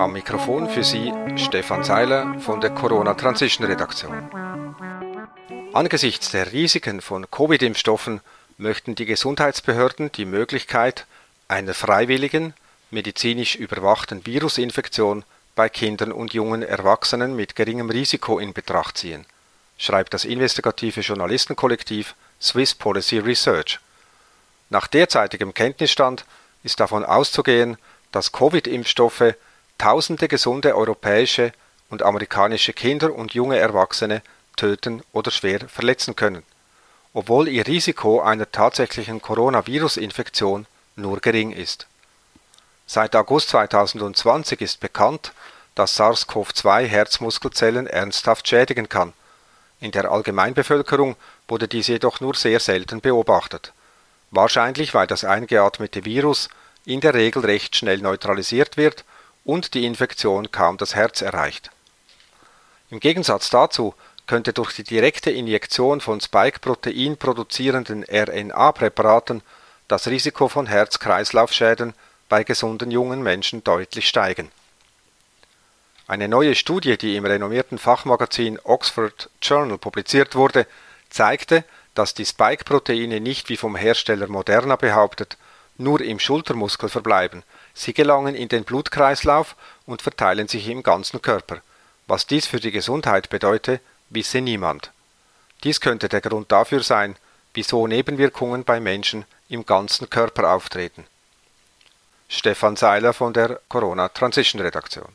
Am Mikrofon für Sie Stefan Seiler von der Corona Transition Redaktion. Angesichts der Risiken von Covid-Impfstoffen möchten die Gesundheitsbehörden die Möglichkeit einer freiwilligen, medizinisch überwachten Virusinfektion bei Kindern und jungen Erwachsenen mit geringem Risiko in Betracht ziehen, schreibt das investigative Journalistenkollektiv Swiss Policy Research. Nach derzeitigem Kenntnisstand ist davon auszugehen, dass Covid-Impfstoffe tausende gesunde europäische und amerikanische Kinder und junge Erwachsene töten oder schwer verletzen können, obwohl ihr Risiko einer tatsächlichen Coronavirus-Infektion nur gering ist. Seit August 2020 ist bekannt, dass SARS-CoV-2 Herzmuskelzellen ernsthaft schädigen kann. In der Allgemeinbevölkerung wurde dies jedoch nur sehr selten beobachtet. Wahrscheinlich, weil das eingeatmete Virus in der Regel recht schnell neutralisiert wird und die Infektion kaum das Herz erreicht. Im Gegensatz dazu könnte durch die direkte Injektion von Spike-Protein produzierenden RNA-Präparaten das Risiko von Herz-Kreislauf-Schäden bei gesunden jungen Menschen deutlich steigen. Eine neue Studie, die im renommierten Fachmagazin Oxford Journal publiziert wurde, zeigte, dass die Spike-Proteine nicht wie vom Hersteller Moderna behauptet nur im Schultermuskel verbleiben, sie gelangen in den Blutkreislauf und verteilen sich im ganzen Körper. Was dies für die Gesundheit bedeute, wisse niemand. Dies könnte der Grund dafür sein, wieso Nebenwirkungen bei Menschen im ganzen Körper auftreten. Stefan Seiler von der Corona Transition Redaktion